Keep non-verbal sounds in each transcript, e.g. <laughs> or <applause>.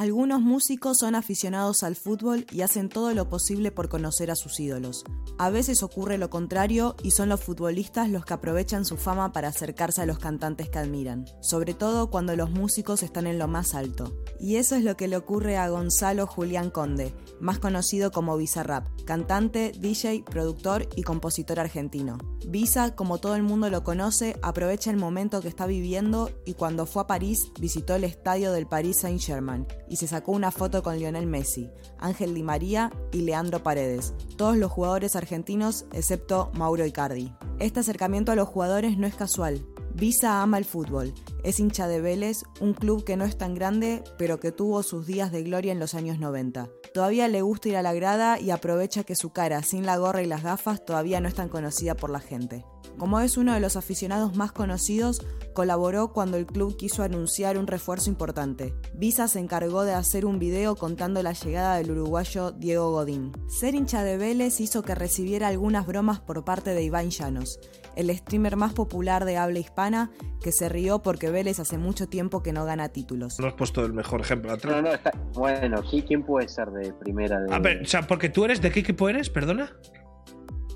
Algunos músicos son aficionados al fútbol y hacen todo lo posible por conocer a sus ídolos. A veces ocurre lo contrario y son los futbolistas los que aprovechan su fama para acercarse a los cantantes que admiran, sobre todo cuando los músicos están en lo más alto. Y eso es lo que le ocurre a Gonzalo Julián Conde, más conocido como Bizarrap, cantante, DJ, productor y compositor argentino. Visa, como todo el mundo lo conoce, aprovecha el momento que está viviendo y cuando fue a París visitó el estadio del Paris Saint-Germain y se sacó una foto con Lionel Messi, Ángel Di María y Leandro Paredes, todos los jugadores argentinos excepto Mauro Icardi. Este acercamiento a los jugadores no es casual. Visa ama el fútbol, es hincha de Vélez, un club que no es tan grande, pero que tuvo sus días de gloria en los años 90. Todavía le gusta ir a la grada y aprovecha que su cara, sin la gorra y las gafas, todavía no es tan conocida por la gente. Como es uno de los aficionados más conocidos, colaboró cuando el club quiso anunciar un refuerzo importante. Visa se encargó de hacer un video contando la llegada del uruguayo Diego Godín. Ser hincha de Vélez hizo que recibiera algunas bromas por parte de Iván Llanos, el streamer más popular de habla hispana, que se rió porque Vélez hace mucho tiempo que no gana títulos. No has puesto el mejor ejemplo atrás. No, no, bueno, ¿quién puede ser de primera? De... A ver, o sea, porque tú eres, ¿de qué equipo eres? Perdona.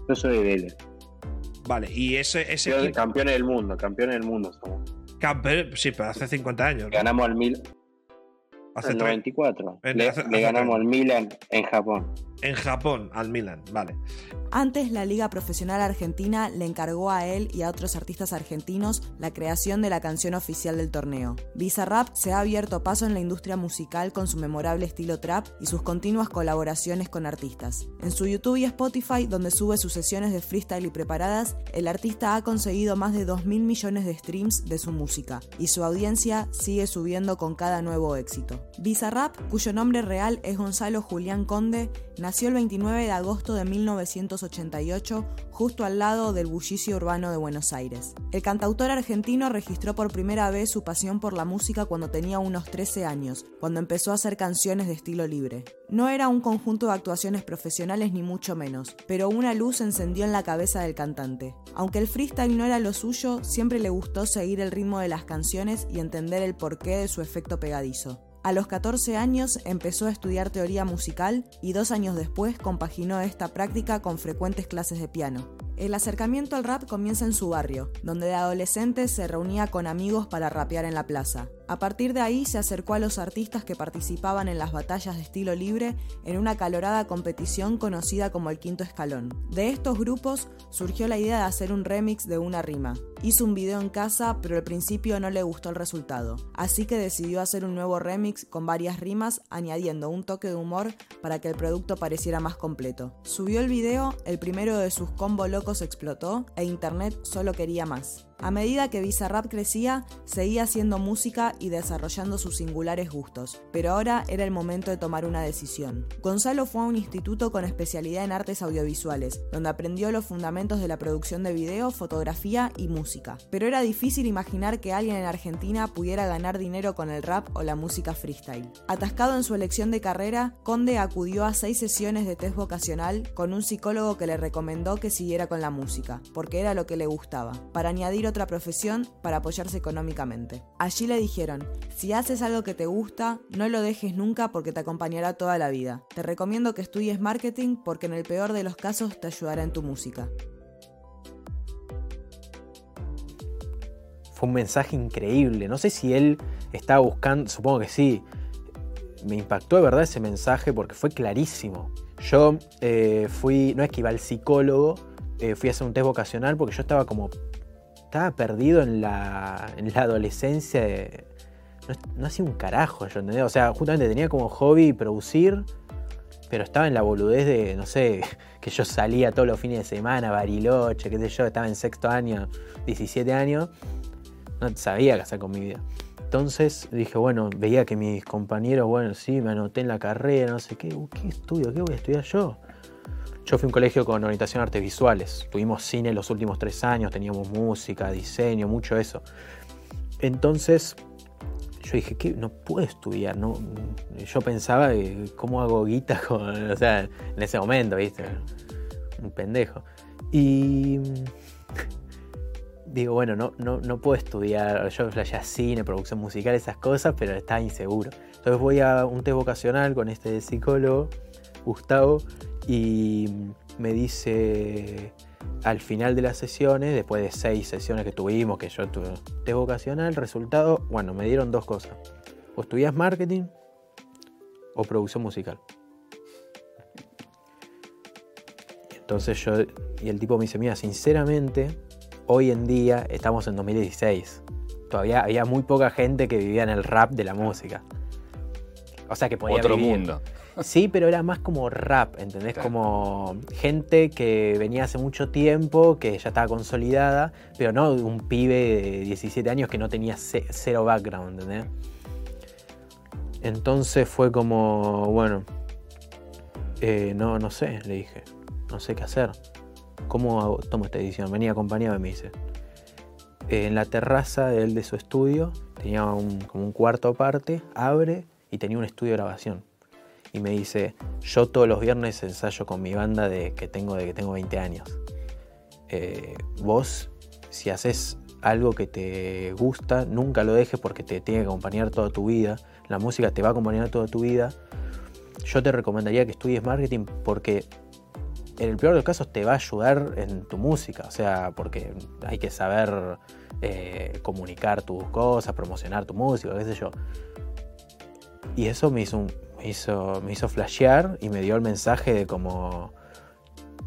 Yo soy de Vélez. Vale, y ese, ese Yo, Campeones del mundo, campeones del mundo somos. sí, pero hace 50 años. Ganamos al Mil. Hace el 94. le, ganamos al Milan en Japón. En Japón, al Milan, vale. Antes, la Liga Profesional Argentina le encargó a él y a otros artistas argentinos la creación de la canción oficial del torneo. Bizarrap se ha abierto paso en la industria musical con su memorable estilo trap y sus continuas colaboraciones con artistas. En su YouTube y Spotify, donde sube sus sesiones de freestyle y preparadas, el artista ha conseguido más de 2 mil millones de streams de su música y su audiencia sigue subiendo con cada nuevo éxito. Bizarrap, cuyo nombre real es Gonzalo Julián Conde, nació el 29 de agosto de 1988, justo al lado del bullicio urbano de Buenos Aires. El cantautor argentino registró por primera vez su pasión por la música cuando tenía unos 13 años, cuando empezó a hacer canciones de estilo libre. No era un conjunto de actuaciones profesionales ni mucho menos, pero una luz encendió en la cabeza del cantante. Aunque el freestyle no era lo suyo, siempre le gustó seguir el ritmo de las canciones y entender el porqué de su efecto pegadizo. A los 14 años empezó a estudiar teoría musical y dos años después compaginó esta práctica con frecuentes clases de piano. El acercamiento al rap comienza en su barrio, donde de adolescente se reunía con amigos para rapear en la plaza. A partir de ahí se acercó a los artistas que participaban en las batallas de estilo libre en una calorada competición conocida como el Quinto Escalón. De estos grupos surgió la idea de hacer un remix de una rima. Hizo un video en casa, pero al principio no le gustó el resultado, así que decidió hacer un nuevo remix con varias rimas, añadiendo un toque de humor para que el producto pareciera más completo. Subió el video, el primero de sus combo locos explotó e internet solo quería más. A medida que Bizarrap crecía, seguía haciendo música y desarrollando sus singulares gustos, pero ahora era el momento de tomar una decisión. Gonzalo fue a un instituto con especialidad en artes audiovisuales, donde aprendió los fundamentos de la producción de video, fotografía y música. Pero era difícil imaginar que alguien en Argentina pudiera ganar dinero con el rap o la música freestyle. Atascado en su elección de carrera, Conde acudió a seis sesiones de test vocacional con un psicólogo que le recomendó que siguiera con la música, porque era lo que le gustaba. Para añadir otra profesión para apoyarse económicamente. Allí le dijeron, si haces algo que te gusta, no lo dejes nunca porque te acompañará toda la vida. Te recomiendo que estudies marketing porque en el peor de los casos te ayudará en tu música. Fue un mensaje increíble. No sé si él estaba buscando, supongo que sí. Me impactó de verdad ese mensaje porque fue clarísimo. Yo eh, fui, no es que iba al psicólogo, eh, fui a hacer un test vocacional porque yo estaba como estaba perdido en la, en la adolescencia. no, hacía un carajo, yo entendía. O sea, justamente tenía como hobby producir, pero estaba en la boludez de, no sé, <laughs> que yo salía todos los fines de semana, Bariloche, qué sé yo, estaba en sexto año, 17 años. No sabía qué hacer con mi vida. Entonces dije, bueno, veía que mis compañeros, bueno, sí, me anoté en la carrera, no sé qué, ¿qué estudio? ¿Qué voy a estudiar yo? Yo fui a un colegio con orientación a artes visuales. Tuvimos cine los últimos tres años, teníamos música, diseño, mucho eso. Entonces, yo dije, que no puedo estudiar, no. Yo pensaba, ¿cómo hago guita <laughs> o sea, en ese momento, viste? Un pendejo. Y <laughs> digo, bueno, no, no, no puedo estudiar, yo ya cine, producción musical, esas cosas, pero estaba inseguro. Entonces voy a un test vocacional con este psicólogo, Gustavo, y me dice al final de las sesiones, después de seis sesiones que tuvimos, que yo tuve test vocacional, resultado, bueno, me dieron dos cosas. O estudias marketing o producción musical. Entonces yo, y el tipo me dice, mira, sinceramente, hoy en día estamos en 2016. Todavía había muy poca gente que vivía en el rap de la música. O sea que podía Otro mundo. Sí, pero era más como rap, ¿entendés? Como gente que venía hace mucho tiempo, que ya estaba consolidada, pero no un pibe de 17 años que no tenía cero background, ¿entendés? Entonces fue como, bueno, eh, no, no sé, le dije, no sé qué hacer. ¿Cómo tomo esta decisión? Venía acompañado, me dice. en la terraza de él de su estudio tenía un, como un cuarto aparte, abre y tenía un estudio de grabación y me dice, yo todos los viernes ensayo con mi banda de que tengo de que tengo 20 años. Eh, vos, si haces algo que te gusta, nunca lo dejes porque te tiene que acompañar toda tu vida. La música te va a acompañar toda tu vida. Yo te recomendaría que estudies marketing porque en el peor de los casos te va a ayudar en tu música. O sea, porque hay que saber eh, comunicar tus cosas, promocionar tu música, qué sé yo. Y eso me hizo un, hizo, me hizo flashear y me dio el mensaje de como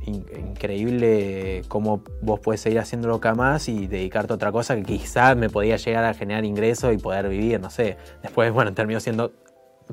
increíble cómo vos puedes seguir haciéndolo acá más y dedicarte a otra cosa que quizás me podía llegar a generar ingresos y poder vivir, no sé. Después, bueno, terminó siendo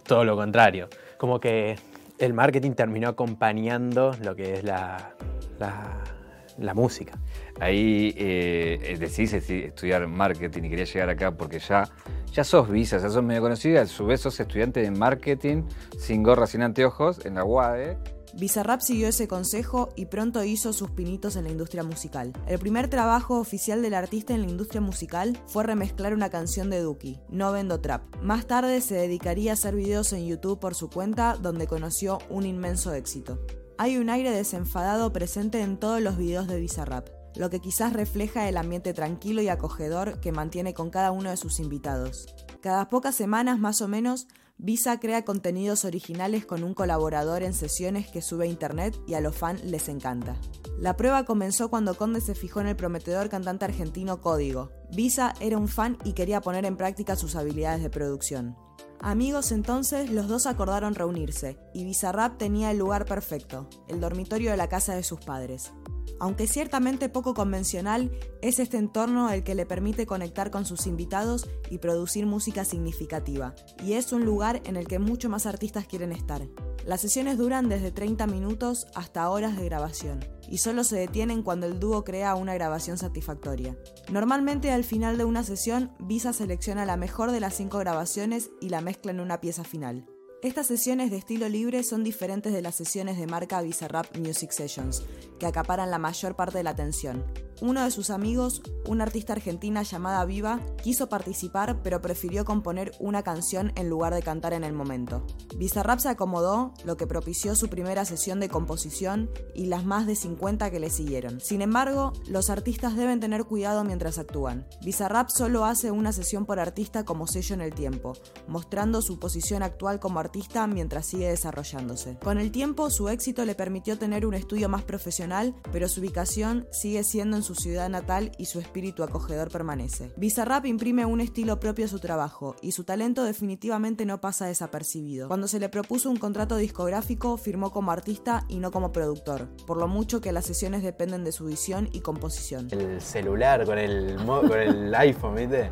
todo lo contrario. Como que el marketing terminó acompañando lo que es la, la, música. Ahí eh, estudiar marketing y quería llegar acá porque ya ya sos visa, ya sos medio conocida, su vez sos estudiante de marketing, sin gorra, sin anteojos, en la UADE. Bizarrap siguió ese consejo y pronto hizo sus pinitos en la industria musical. El primer trabajo oficial del artista en la industria musical fue remezclar una canción de Duki, No Vendo Trap. Más tarde se dedicaría a hacer videos en YouTube por su cuenta, donde conoció un inmenso éxito. Hay un aire desenfadado presente en todos los videos de Bizarrap lo que quizás refleja el ambiente tranquilo y acogedor que mantiene con cada uno de sus invitados. Cada pocas semanas más o menos, Visa crea contenidos originales con un colaborador en sesiones que sube a internet y a los fans les encanta. La prueba comenzó cuando Conde se fijó en el prometedor cantante argentino Código. Visa era un fan y quería poner en práctica sus habilidades de producción. Amigos entonces, los dos acordaron reunirse, y Bizarrap tenía el lugar perfecto, el dormitorio de la casa de sus padres. Aunque ciertamente poco convencional, es este entorno el que le permite conectar con sus invitados y producir música significativa, y es un lugar en el que muchos más artistas quieren estar. Las sesiones duran desde 30 minutos hasta horas de grabación, y solo se detienen cuando el dúo crea una grabación satisfactoria. Normalmente al final de una sesión, Visa selecciona la mejor de las 5 grabaciones y la mezcla en una pieza final. Estas sesiones de estilo libre son diferentes de las sesiones de marca Bizarrap Music Sessions, que acaparan la mayor parte de la atención. Uno de sus amigos, una artista argentina llamada Viva, quiso participar pero prefirió componer una canción en lugar de cantar en el momento. Bizarrap se acomodó, lo que propició su primera sesión de composición y las más de 50 que le siguieron. Sin embargo, los artistas deben tener cuidado mientras actúan. Bizarrap solo hace una sesión por artista como sello en el tiempo, mostrando su posición actual como artista mientras sigue desarrollándose. Con el tiempo, su éxito le permitió tener un estudio más profesional, pero su ubicación sigue siendo en su ciudad natal y su espíritu acogedor permanece. Bizarrap imprime un estilo propio a su trabajo y su talento definitivamente no pasa desapercibido. Cuando se le propuso un contrato discográfico, firmó como artista y no como productor, por lo mucho que las sesiones dependen de su visión y composición. El celular con el, con el <laughs> iPhone, ¿viste?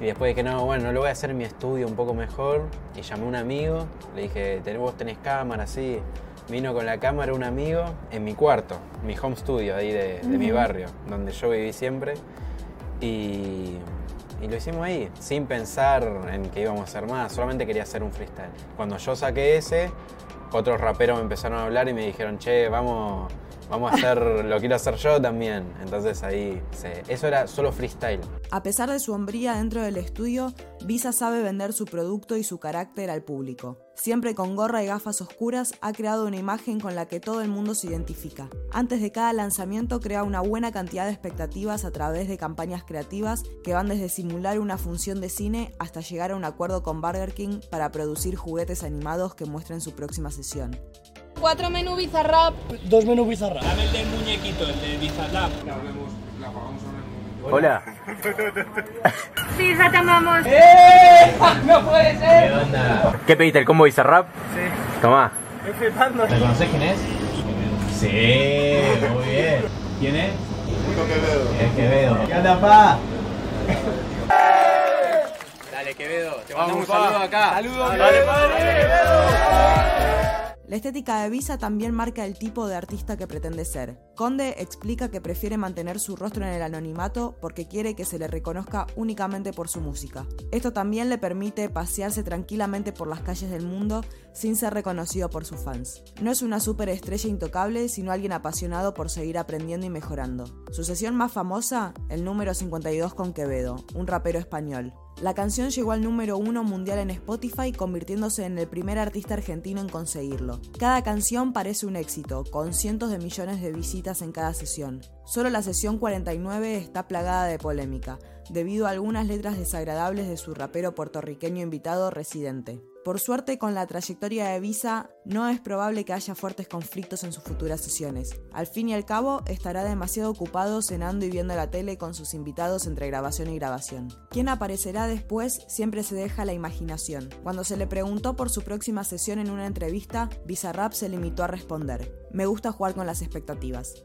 Y después dije, no, bueno, no lo voy a hacer en mi estudio un poco mejor. Y llamé a un amigo, le dije, vos tenés cámara, sí. Vino con la cámara un amigo en mi cuarto, mi home studio ahí de, mi barrio, donde yo viví siempre. Y, lo hicimos ahí, sin pensar en que íbamos a hacer más, solamente quería hacer un freestyle. Cuando yo saqué ese, otros raperos me empezaron a hablar y me dijeron, che, vamos, vamos a hacer, <laughs> lo quiero hacer yo también. Entonces ahí, eso era solo freestyle. A pesar de su hombría dentro del estudio, Visa sabe vender su producto y su carácter al público. Siempre con gorra y gafas oscuras, ha creado una imagen con la que todo el mundo se identifica. Antes de cada lanzamiento crea una buena cantidad de expectativas a través de campañas creativas que van desde simular una función de cine hasta llegar a un acuerdo con Burger King para producir juguetes animados que muestren su próxima sesión. Cuatro menú Bizarrap. Dos menú Bizarrap. Dame el del muñequito, el de Bizarrap. Hola. <laughs> Sí, ya te amamos. ¡Eh! ¡No puede ser! ¿Qué onda? ¿Qué pediste? ¿El combo Bizarrap? Sí. Tomá. Estoy flipando. ¿Te conoces quién es? Sí, muy bien. ¿Quién es? Quevedo. El Quevedo. ¿Qué onda, pa? Dale, Quevedo. Te mandamos un saludo acá. Saludos, Dale, padre. La estética de Visa también marca el tipo de artista que pretende ser. Conde explica que prefiere mantener su rostro en el anonimato porque quiere que se le reconozca únicamente por su música. Esto también le permite pasearse tranquilamente por las calles del mundo sin ser reconocido por sus fans. No es una superestrella intocable, sino alguien apasionado por seguir aprendiendo y mejorando. Su sesión más famosa, el número 52 con Quevedo, un rapero español. La canción llegó al número uno mundial en Spotify, convirtiéndose en el primer artista argentino en conseguirlo. Cada canción parece un éxito, con cientos de millones de visitas en cada sesión. Solo la sesión 49 está plagada de polémica, debido a algunas letras desagradables de su rapero puertorriqueño invitado residente. Por suerte, con la trayectoria de Visa, no es probable que haya fuertes conflictos en sus futuras sesiones. Al fin y al cabo, estará demasiado ocupado cenando y viendo la tele con sus invitados entre grabación y grabación. ¿Quién aparecerá después siempre se deja la imaginación. Cuando se le preguntó por su próxima sesión en una entrevista, Bizarrap se limitó a responder: Me gusta jugar con las expectativas.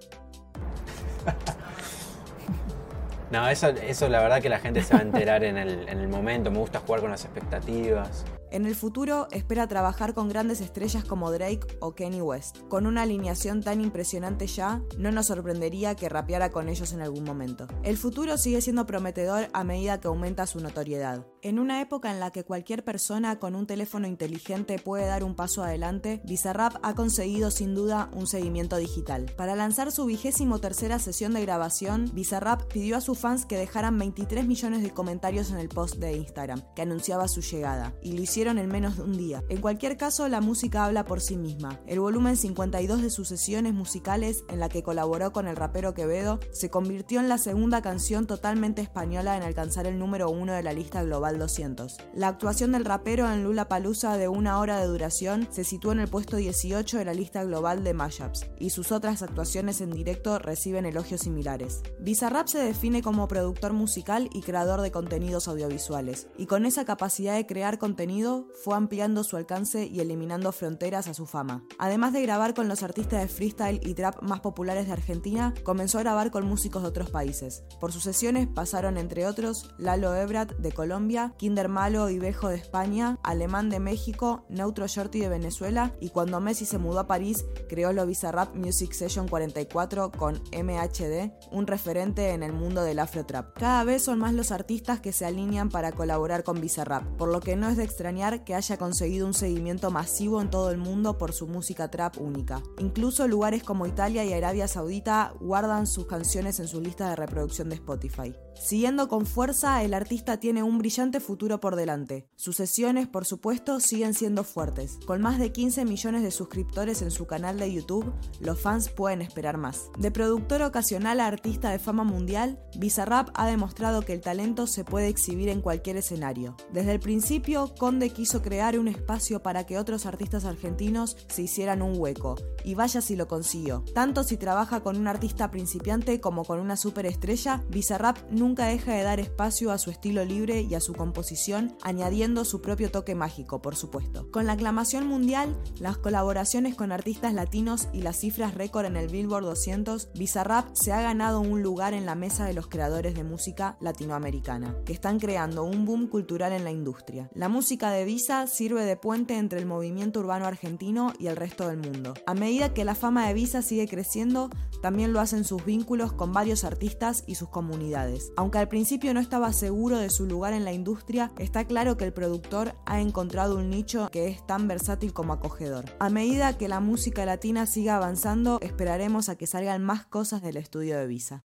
No, eso, eso la verdad que la gente se va a enterar en el, en el momento. Me gusta jugar con las expectativas. En el futuro espera trabajar con grandes estrellas como Drake o Kanye West. Con una alineación tan impresionante ya, no nos sorprendería que rapeara con ellos en algún momento. El futuro sigue siendo prometedor a medida que aumenta su notoriedad. En una época en la que cualquier persona con un teléfono inteligente puede dar un paso adelante, Bizarrap ha conseguido sin duda un seguimiento digital. Para lanzar su vigésimo tercera sesión de grabación, Bizarrap pidió a sus fans que dejaran 23 millones de comentarios en el post de Instagram, que anunciaba su llegada, y lo hicieron en menos de un día. En cualquier caso, la música habla por sí misma. El volumen 52 de sus sesiones musicales, en la que colaboró con el rapero Quevedo, se convirtió en la segunda canción totalmente española en alcanzar el número uno de la lista global 200. La actuación del rapero en Lula Palusa de una hora de duración se situó en el puesto 18 de la lista global de mashups, y sus otras actuaciones en directo reciben elogios similares. Bizarrap se define como productor musical y creador de contenidos audiovisuales, y con esa capacidad de crear contenido fue ampliando su alcance y eliminando fronteras a su fama. Además de grabar con los artistas de freestyle y trap más populares de Argentina, comenzó a grabar con músicos de otros países. Por sus sesiones pasaron entre otros Lalo Ebrat de Colombia, Kinder Malo y Bejo de España, Alemán de México, Neutro Shorty de Venezuela y cuando Messi se mudó a París creó lo Bizarrap Music Session 44 con MHD, un referente en el mundo del afro trap. Cada vez son más los artistas que se alinean para colaborar con Bizarrap, por lo que no es de extrañar que haya conseguido un seguimiento masivo en todo el mundo por su música trap única. Incluso lugares como Italia y Arabia Saudita guardan sus canciones en su lista de reproducción de Spotify. Siguiendo con fuerza, el artista tiene un brillante futuro por delante. Sus sesiones, por supuesto, siguen siendo fuertes. Con más de 15 millones de suscriptores en su canal de YouTube, los fans pueden esperar más. De productor ocasional a artista de fama mundial, Bizarrap ha demostrado que el talento se puede exhibir en cualquier escenario. Desde el principio, Conde quiso crear un espacio para que otros artistas argentinos se hicieran un hueco, y vaya si lo consiguió. Tanto si trabaja con un artista principiante como con una superestrella, Bizarrap nunca deja de dar espacio a su estilo libre y a su composición, añadiendo su propio toque mágico, por supuesto. Con la aclamación mundial, las colaboraciones con artistas latinos y las cifras récord en el Billboard 200, Bizarrap se ha ganado un lugar en la mesa de los creadores de música latinoamericana, que están creando un boom cultural en la industria. La música de Visa sirve de puente entre el movimiento urbano argentino y el resto del mundo. A medida que la fama de Visa sigue creciendo, también lo hacen sus vínculos con varios artistas y sus comunidades. Aunque al principio no estaba seguro de su lugar en la industria, está claro que el productor ha encontrado un nicho que es tan versátil como acogedor. A medida que la música latina siga avanzando, esperaremos a que salgan más cosas del estudio de Visa.